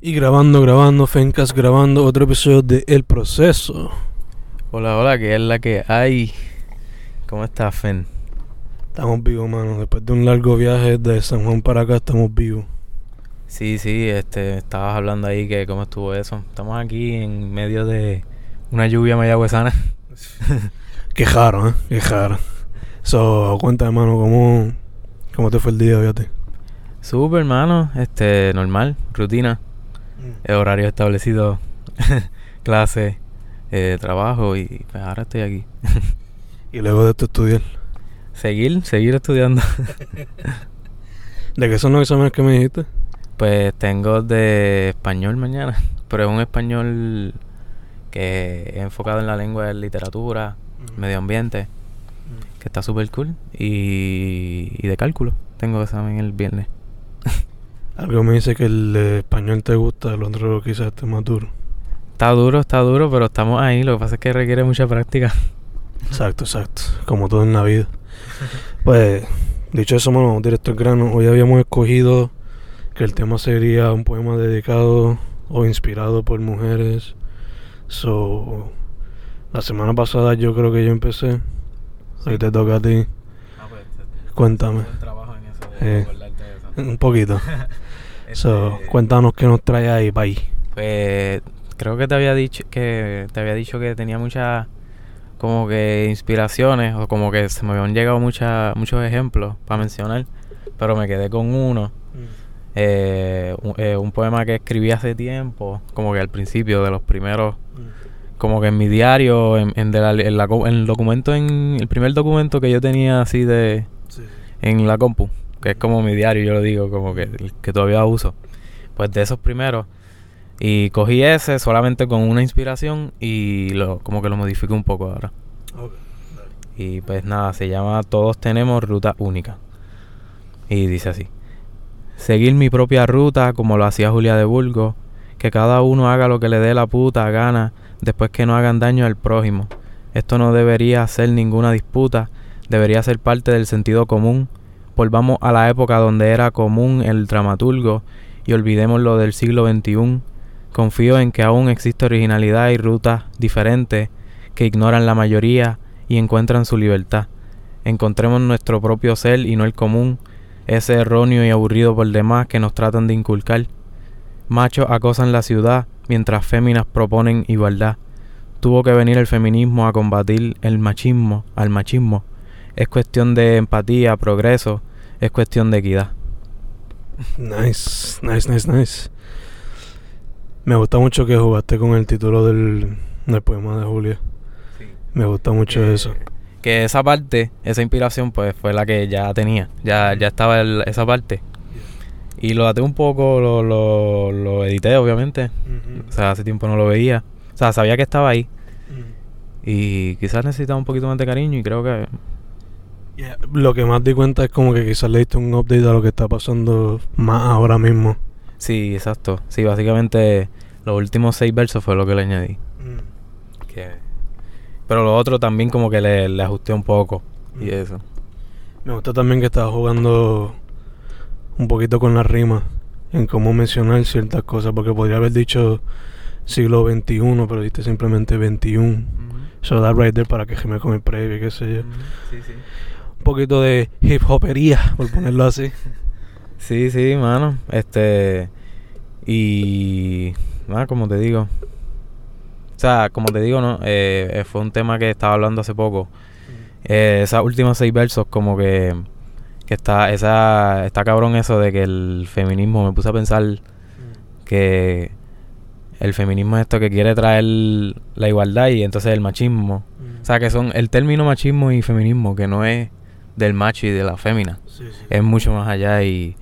Y grabando, grabando, Fencas grabando otro episodio de El Proceso. Hola, hola, ¿qué es la que hay? ¿Cómo estás, Fen? Estamos vivos, mano. Después de un largo viaje de San Juan para acá, estamos vivos. Sí, sí, este, estabas hablando ahí que cómo estuvo eso. Estamos aquí en medio de una lluvia mayagüezana. Qué raro, ¿eh? Qué raro. So, cuéntame, mano, ¿cómo, cómo te fue el día, fíjate? Súper, hermano. Este, normal, rutina. El horario establecido, clase, eh, trabajo y pues ahora estoy aquí. Y luego de esto estudiar. Seguir, seguir estudiando. ¿De qué son los exámenes que me dijiste? Pues tengo de español mañana, pero es un español que es enfocado en la lengua de literatura, medio ambiente, que está súper cool. Y, y de cálculo, tengo examen el viernes. Algo me dice que el español te gusta, el otro quizás esté más duro. Está duro, está duro, pero estamos ahí. Lo que pasa es que requiere mucha práctica. Exacto, exacto. Como todo en la vida. Pues, dicho eso, mano, directo al grano. Hoy habíamos escogido que el tema sería un poema dedicado o inspirado por mujeres. So, la semana pasada yo creo que yo empecé. Hoy te toca a ti. Cuéntame. Eh, Un poquito. So, Este, cuéntanos qué nos trae ahí, pay. Pues creo que te había dicho que te había dicho que tenía muchas como que inspiraciones o como que se me habían llegado muchas muchos ejemplos para mencionar, pero me quedé con uno. Eh, un, eh, un poema que escribí hace tiempo, como que al principio de los primeros, como que en mi diario, en, en, de la- en la co- en el documento, en el primer documento que yo tenía así de en la compu, que es como mi diario, yo lo digo, como que que todavía uso. Pues de esos primeros. Y cogí ese solamente con una inspiración y lo, como que lo modifiqué un poco ahora. Y pues nada, se llama Todos tenemos ruta única. Y dice así. Seguir mi propia ruta como lo hacía Julia de Burgos. Que cada uno haga lo que le dé la puta gana después que no hagan daño al prójimo. Esto no debería ser ninguna disputa, debería ser parte del sentido común. Volvamos a la época donde era común el dramaturgo y olvidemos lo del siglo XXI. Confío en que aún existe originalidad y rutas diferentes que ignoran la mayoría y encuentran su libertad. Encontremos nuestro propio ser y no el común, ese erróneo y aburrido por demás que nos tratan de inculcar. Machos acosan la ciudad mientras féminas proponen igualdad. Tuvo que venir el feminismo a combatir el machismo al machismo. Es cuestión de empatía, progreso, es cuestión de equidad. Nice, nice, nice, nice. Me gusta mucho que jugaste con el título del, del poema de Julia. Me gusta mucho Que- eso. Que esa parte, esa inspiración, pues fue la que ya tenía. Ya, ya estaba el- esa parte. Y lo daté un poco, lo, lo, lo edité, obviamente. O sea, hace tiempo no lo veía. O sea, sabía que estaba ahí. Y quizás necesitaba un poquito más de cariño y creo que... Yeah, Lo que más di cuenta es como que quizás le diste un update a lo que está pasando más ahora mismo. Sí, exacto. Sí, básicamente los últimos seis versos fue lo que le añadí. Que... Pero lo otro también como que le, le ajusté un poco. Y Mm. eso. Me gusta también que estaba jugando un poquito con la rima en cómo mencionar ciertas cosas, porque podría haber dicho siglo XXI, pero diste simplemente 21. So that right there para que me con el previo, qué sé yo. Sí, sí. Un poquito de hip hopería, por ponerlo así. Sí, sí, mano. Este. Y. Nada, como te digo. O sea, como te digo, ¿no? Eh, eh, fue un tema que estaba hablando hace poco. Eh, esas últimas seis versos, como que. Que está, esa, está cabrón eso de que el feminismo, me puse a pensar que el feminismo es esto que quiere traer la igualdad y entonces el machismo. O sea, que son el término machismo y feminismo, que no es del macho y de la fémina Sí, sí. es mucho más allá y,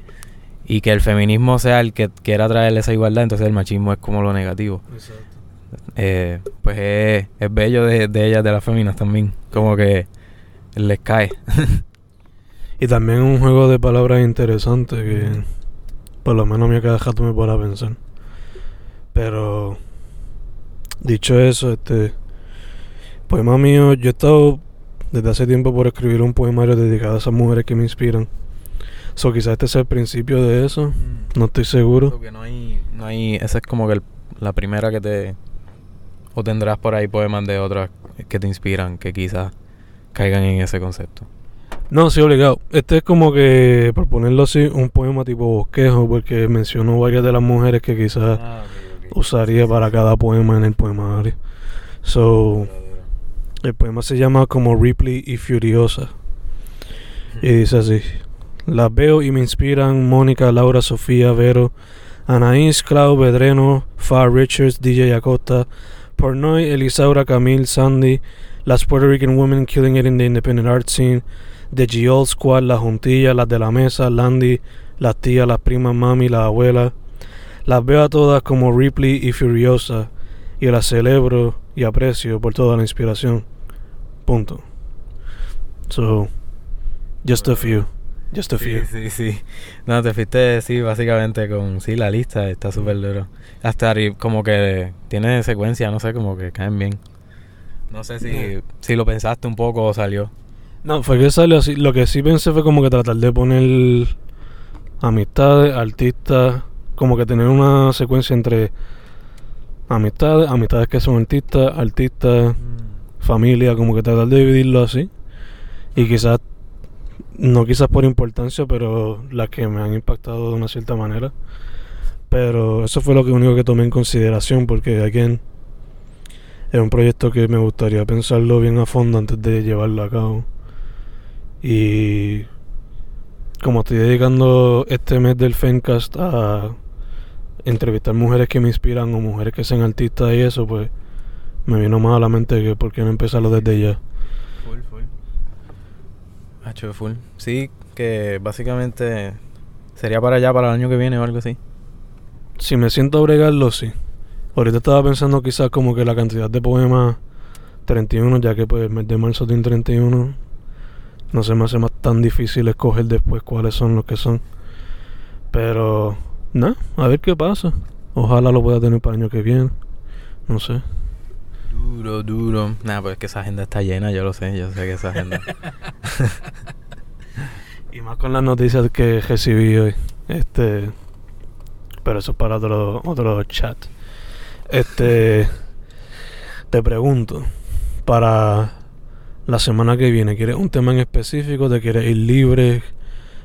y que el feminismo sea el que quiera traer esa igualdad, entonces el machismo es como lo negativo. Exacto. Eh, pues es, es bello de, de ellas, de las féminas también, como que les cae. Y también un juego de palabras interesante que por lo menos me cada rato me para pensar. Pero dicho eso, este poema mío, yo he estado desde hace tiempo por escribir un poemario dedicado a esas mujeres que me inspiran. So quizás este sea el principio de eso, no estoy seguro. Porque no hay, No hay, esa es como que el- la primera que te... O tendrás por ahí poemas de otras que te inspiran, que quizás caigan en ese concepto. No, sí, obligado. Este es como que, por ponerlo así, un poema tipo bosquejo, porque mencionó varias de las mujeres que quizás usaría para cada poema en el poemario. So, el poema se llama como Ripley y Furiosa. Y dice así: Las veo y me inspiran Mónica, Laura, Sofía, Vero, Anaís, Clau, Bedreno, Far Richards, DJ Acosta, Pornoy, Elisaura, Camille, Sandy, las Puerto Rican women killing it in the independent art scene, The G.O.L. Squad, las juntillas, las de la mesa, Landy, las tías, las primas, mami, las abuelas. Las veo a todas como Ripley y Furiosa y las celebro y aprecio por toda la inspiración. Punto. So, just a few. Just a few. Sí, sí, sí. No, te fuiste, sí, básicamente con... Sí, la lista está súper duro. Hasta como que tiene secuencia, no sé, como que caen bien. No sé si, si lo pensaste un poco o salió. No, fue que salió así. Lo que sí pensé fue como que tratar de poner amistades, artistas, como que tener una secuencia entre amistades, amistades que son artistas, artistas, familia, como que tratar de dividirlo así. Y quizás, no quizás por importancia, pero las que me han impactado de una cierta manera. Pero eso fue lo que único que tomé en consideración, porque again, es un proyecto que me gustaría pensarlo bien a fondo antes de llevarlo a cabo. Y como estoy dedicando este mes del Fencast a entrevistar mujeres que me inspiran o mujeres que sean artistas y eso, pues me vino más a la mente que por qué no empezarlo desde ya. Full, full. Hacho, full. Sí, que básicamente sería para allá, para el año que viene o algo así. Si me siento a bregarlo, sí. Ahorita estaba pensando quizás como que la cantidad de poemas 31, ya que pues el mes de marzo tiene 31, no se me hace más tan difícil escoger después cuáles son los que son. Pero, nada, a ver qué pasa. Ojalá lo pueda tener para el año que viene. No sé. Duro, duro. Nah, pues es que esa agenda está llena, yo lo sé, yo sé que esa agenda. Y más con las noticias que recibí hoy. Este. Pero eso es para otro, otro chat. Este. Te pregunto. Para la semana que viene, ¿quieres un tema en específico? ¿Te quieres ir libre?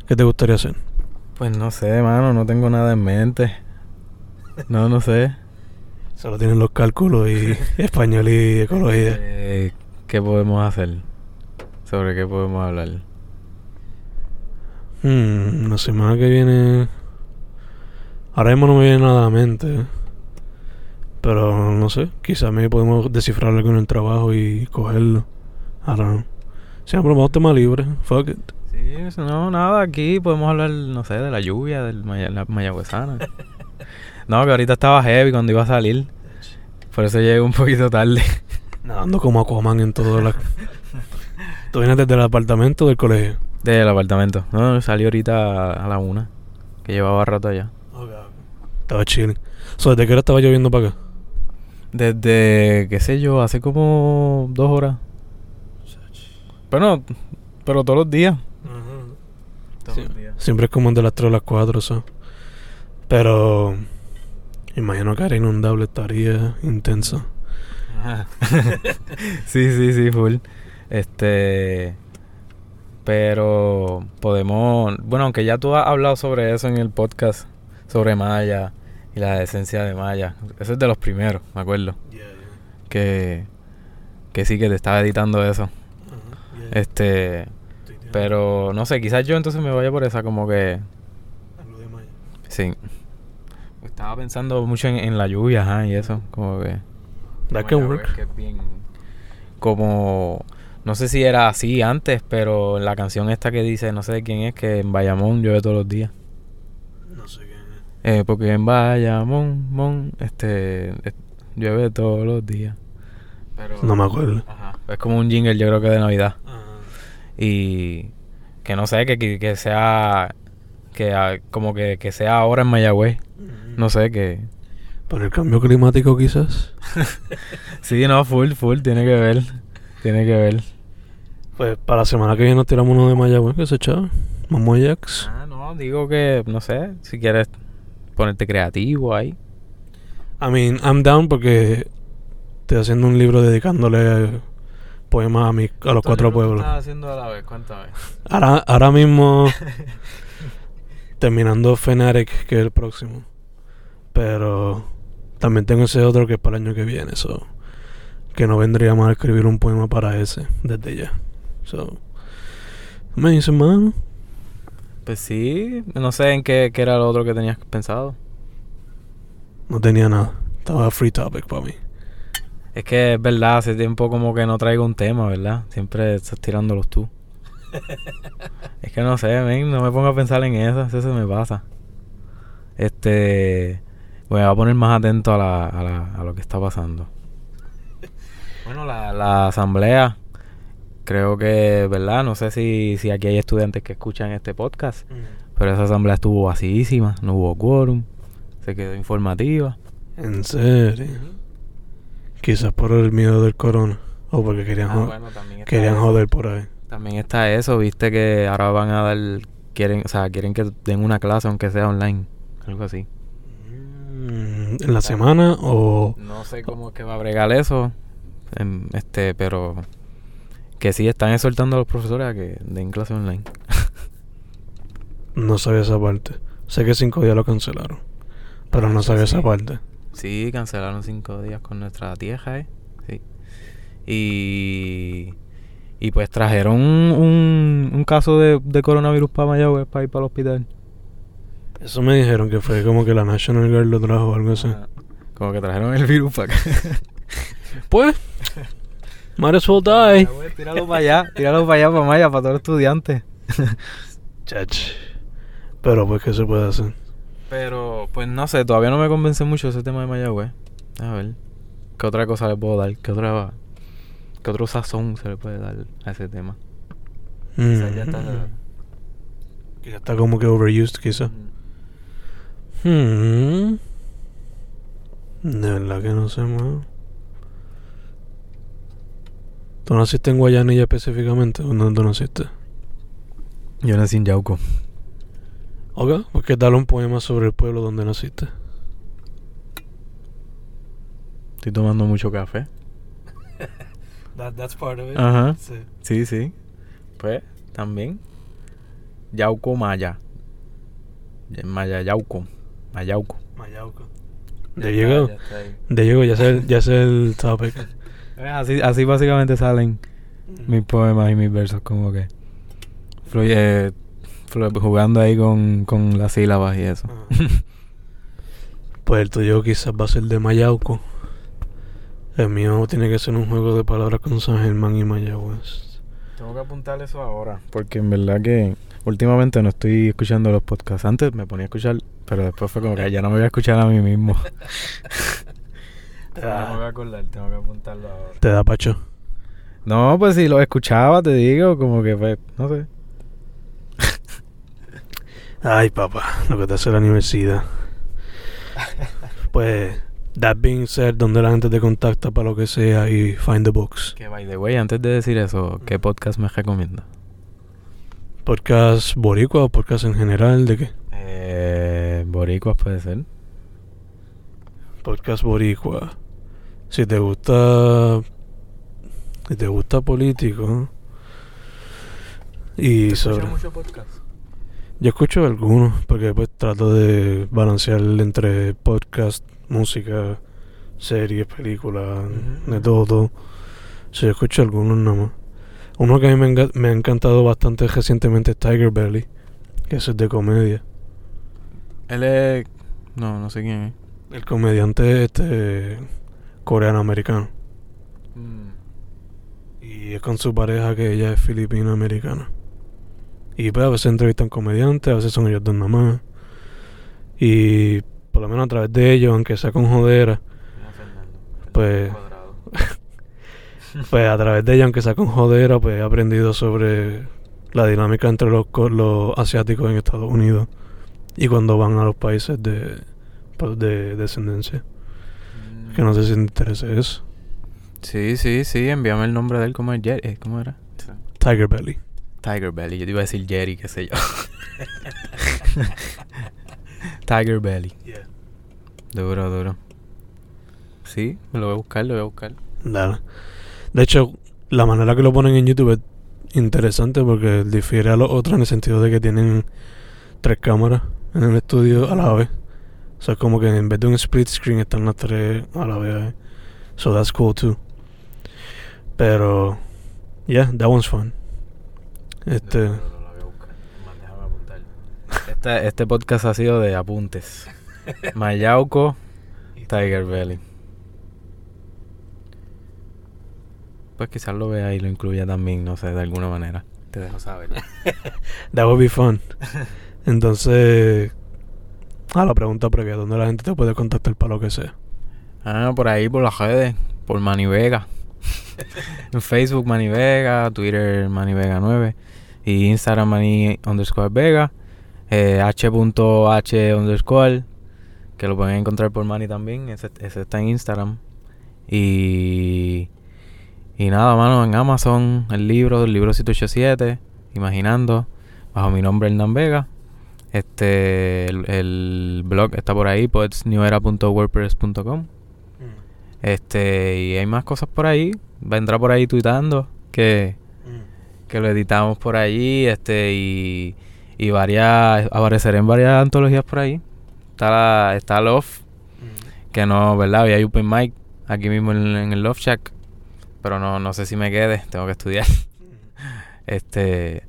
¿Qué te gustaría hacer? pues no sé, mano, no tengo nada en mente. No, no sé. Solo tienen los cálculos y español y ecología. Eh, ¿Qué podemos hacer? ¿Sobre qué podemos hablar? Hmm, la semana que viene. Ahora mismo no me viene nada a la mente. Pero no sé, quizás me podemos descifrar algo en el trabajo y cogerlo. Si no, probamos tema libre. Fuck it. Sí, no, nada, aquí podemos hablar, no sé, de la lluvia, de la mayagüezana. no, que ahorita estaba heavy cuando iba a salir. Por eso llegué un poquito tarde. Nadando como Aquaman en todo la... ¿Tú vienes desde el apartamento o del colegio? Del apartamento. No, salí ahorita a la una. Que llevaba rato allá. Estaba chilling. So, ¿Desde qué hora estaba lloviendo para acá? Desde, qué sé yo, hace como dos horas. Bueno, pero todos los días. Todos Sí. los días. Siempre es como de las 3 a las 4, so. Pero... Imagino que era inundable, estaría intenso. Ajá. sí, sí, sí, full. Este. Pero podemos. Bueno, aunque ya tú has hablado sobre eso en el podcast, sobre Maya y la esencia de Maya. Eso es de los primeros, me acuerdo. Que. Que sí que te estaba editando eso. Este. Pero no sé, quizás yo entonces me vaya por esa, como que. Sí. Estaba pensando mucho en, en la lluvia, ajá, y eso, como que. That can work. que es bien como no sé si era así antes, pero en la canción esta que dice, no sé de quién es, que en Bayamón llueve todos los días. No sé qué. Eh, porque en Bayamón, mon, este, llueve todos los días. Pero, No me acuerdo. Ajá, es como un jingle, yo creo que de Navidad. Y que no sé, que, que sea, que ah, como que, que sea ahora en Mayagüez. No sé, que... Por el cambio climático quizás. Sí, no, full, full, tiene que ver. Tiene que ver. Pues para la semana que viene nos tiramos uno de Mayagüez que se echaba. Mamoyax. Ah, no, digo que, no sé, si quieres ponerte creativo ahí. I mean, I'm down porque estoy haciendo un libro dedicándole poemas a, mi, a los cuatro pueblos. estás haciendo a la vez? Cuéntame. Ahora, ahora mismo terminando Fnatic, que es el próximo. Pero también tengo ese otro que es para el año que viene. So, que no vendría mal escribir un poema para ese desde ya. So, me dice, man. Pues sí, no sé en qué, qué era lo otro que tenías pensado. No tenía nada. Estaba free topic para mí. Es que es verdad, hace tiempo como que no traigo un tema, ¿verdad? Siempre estás tirándolos tú. es que no sé, men, no me pongo a pensar en eso, eso se me pasa. Este, voy a poner más atento a, la, a, la, a lo que está pasando. Bueno, la, la asamblea, creo que, ¿verdad? No sé si, si aquí hay estudiantes que escuchan este podcast, pero esa asamblea estuvo vacísima, no hubo quórum, se quedó informativa. En serio. Quizás por el miedo del corona. O porque querían, Ah, jo- bueno, querían joder por ahí. También está eso, viste que ahora van a dar, quieren, o sea, quieren que den una clase aunque sea online, algo así. ¿En la semana o...? No sé cómo es que va a bregar eso, em, este, pero que sí están exhortando a los profesores a que den clase online. No sabía esa parte. Sé que cinco días lo cancelaron. Pero no Ah, sabía sí. esa parte. Sí, cancelaron cinco días con nuestra tieja, ¿eh? Sí. Y, y pues trajeron un, un, un caso de, de coronavirus para Mayagüez para ir para el hospital. Eso me dijeron que fue como que la National Guard lo trajo o algo así. Ajá. Como que trajeron el virus para acá. Pues, might as well die. Mayagüez, Tíralo para allá, tíralo para allá, para Maya, para todos los estudiantes. Chach. Pero pues, ¿qué se puede hacer? Pero, pues no sé, todavía no me convence mucho ese tema de Mayagüez. A ver, ¿qué otra cosa le puedo dar? ¿Qué otra qué otro sazón se le puede dar a ese tema? Quizás ya está- Mm. Quizás está como que overused, quizás. Hmm. De verdad que no sé más. ¿Tú naciste en Guayanilla específicamente? ¿O dónde tú naciste? Yo nací en Yauco. Ok, pues que dale un poema sobre el pueblo donde naciste. Estoy tomando mucho café. that's part of it. Ajá. Sí. Sí, sí. Pues, también. Yauco Maya. Ya- Maya Yauco. Mayauco. Mayauco. Ya De ahí. De llegó, ya sé, el- ya sé el topic. Eh, Así, así básicamente salen mis poemas y mis versos, como que fluye, fluye- jugando ahí con, con las sílabas y eso. Ajá. Pues el tuyo quizás va a ser de Mayauco. El mío tiene que ser un juego de palabras con San Germán y Mayagüez. Tengo que apuntar eso ahora. Porque en verdad que últimamente no estoy escuchando los podcasts. Antes me ponía a escuchar, pero después fue como que ya no me voy a escuchar a mí mismo. Te No me voy a da, acordar, tengo que apuntarlo ahora. te da pacho. No, pues si los escuchaba, te digo, como que pues, no sé. Ay, papá, lo que te hace la universidad. Pues, that being said, donde la gente te contacta para lo que sea y find the books. Que by the way, antes de decir eso, ¿qué podcast me recomienda? Podcast boricua o podcast en general, ¿de qué? Eh, Boricuas puede ser. Podcast boricua. Si te gusta, si te gusta político y sobre, podcast? yo escucho algunos porque pues trato de balancear entre podcast, música, series, películas, de todo, yo escucho algunos nada más. Uno que a mí me, me ha encantado bastante recientemente es Tiger Belly, que ese es de comedia. Él es... No, no sé quién es. El comediante este coreano-americano. Y es con su pareja que ella es filipino-americana. Y pues a veces entrevistan comediantes, a veces son ellos dos nada más. Y por lo menos a través de ellos, aunque sea con jodera, Pues- pues a través de ellos, aunque sea con jodera, pues he aprendido sobre la dinámica entre los, los asiáticos en Estados Unidos y cuando van a los países de, pues, de descendencia. Que no sé si te interesa eso. Sí, sí, sí, envíame el nombre de él, ¿cómo es Jerry? eh, ¿Cómo era? Tiger Belly. Tiger Belly, yo te iba a decir Jerry, qué sé yo. Tiger Belly. Yeah. Duro, duro. Sí, me lo voy a buscar, lo voy a buscar. Dale. De hecho, la manera que lo ponen en YouTube es interesante porque difiere a los otros en el sentido de que tienen tres cámaras en el estudio a la vez. O sea, como que en vez de un split screen están las tres a la vez. So that's cool too. Pero, yeah, that one's fun. Este, Lo, lo- lo voy a buscar. Más, déjame apuntar. Este, este podcast ha sido de apuntes. Mayauco, Tiger Belly. Pues quizás lo vea y lo incluya también, no sé, de alguna manera. Te dejo saber. that would be fun. Entonces, a la pregunta previa, ¿dónde la gente te puede contactar para lo que sea? Ah, por ahí, por las redes, por Manny Vega. en Facebook Manny Vega, Twitter Manny Vega 9 y Instagram underscore Vega, eh, h.h underscore, que lo pueden encontrar por Manny también, ese, ese está en Instagram. Y, y nada, mano, en Amazon, el libro, el libro 787, Imaginando, bajo mi nombre Hernán Vega. Este, el, el blog está por ahí, poetsnewera.wordpress.com. Este, y hay más cosas por ahí. Vendrá por ahí tuitando que, que lo editamos por allí. Este, y, y varias, apareceré en varias antologías por ahí. Está, la, está Love, que no, ¿verdad? Había Open Mic aquí mismo en, en el Love Shack. Pero no, no sé si me quede, tengo que estudiar. Este,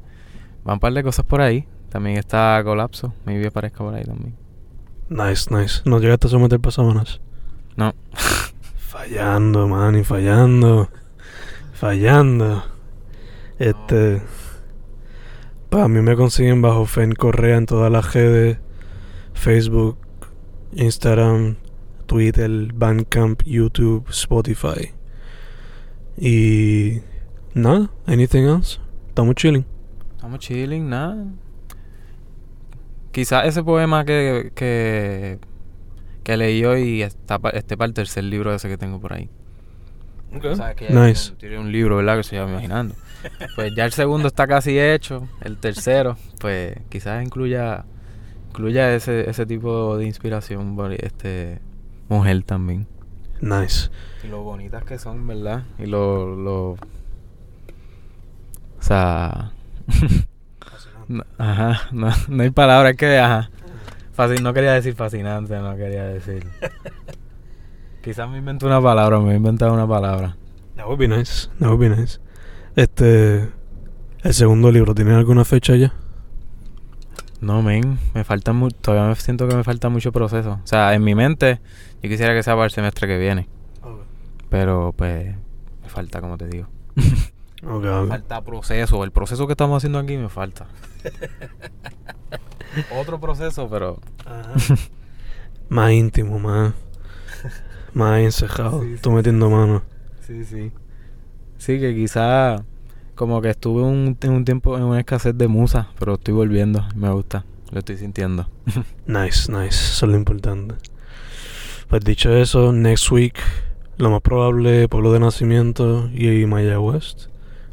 van un par de cosas por ahí. También está Colapso, mi vida aparezca por ahí también. Nice, nice. ¿No llegaste a someter pasamonas? No. Fallando, man, y fallando. Fallando. Este. Para mí me consiguen bajo Fen Correa en todas las redes: Facebook, Instagram, Twitter, Bandcamp, YouTube, Spotify. Y. Nada, anything else? Estamos chilling. Estamos chilling, nada. Quizás ese poema que, que, que leí hoy está pa- esté para el tercer libro ese que tengo por ahí. Que ya Nice. tiene- tiene un libro, ¿verdad? Que se llama Imaginando. Pues ya el segundo está casi hecho. El tercero, pues quizás incluya incluya ese, ese tipo de inspiración, este mujer también. Nice. Y lo bonitas que son, ¿verdad? Y lo... lo o sea... no- ajá, no, no hay palabras que... Ajá. Fascin- no quería decir fascinante, no quería decir... Quizás me inventé una palabra, me he inventado una palabra. That would be nice. That would be nice. Este. El segundo libro, ¿tiene alguna fecha ya? No, men, me falta mu- todavía me siento que me falta mucho proceso. O sea, en mi mente, yo quisiera que sea para el semestre que viene. Pero, pues, me falta, como te digo. Ok, Me falta proceso. El proceso que estamos haciendo aquí me falta. Otro proceso, pero... Más íntimo, más. Más encejado. Sí, Tú metiendo mano. Sí, sí. Sí, que quizá como que estuve un, en un tiempo en una escasez de musa, pero estoy volviendo. Me gusta. Lo estoy sintiendo. Nice, nice. Eso es lo importante. Pues dicho eso, next week, lo más probable, pueblo de nacimiento y Maya West.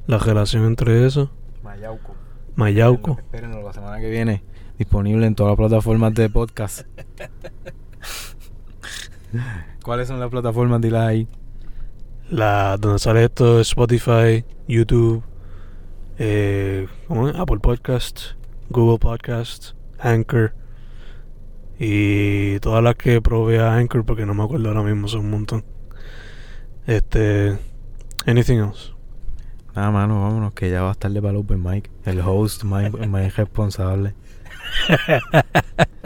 La relación entre eso. Mayauco. Mayauco. Espérenlo la semana que viene. Disponible en todas las plataformas de podcast. ¿Cuáles son las plataformas? Dilas ahí. La, donde sale esto es Spotify, YouTube, eh. Apple Podcast, Google Podcast, Anchor y todas las que provee Anchor porque no me acuerdo ahora mismo, son un montón. Este, anything else? Nada, mano, vámonos, que ya va a estar de para el open mic. El host más, más responsable.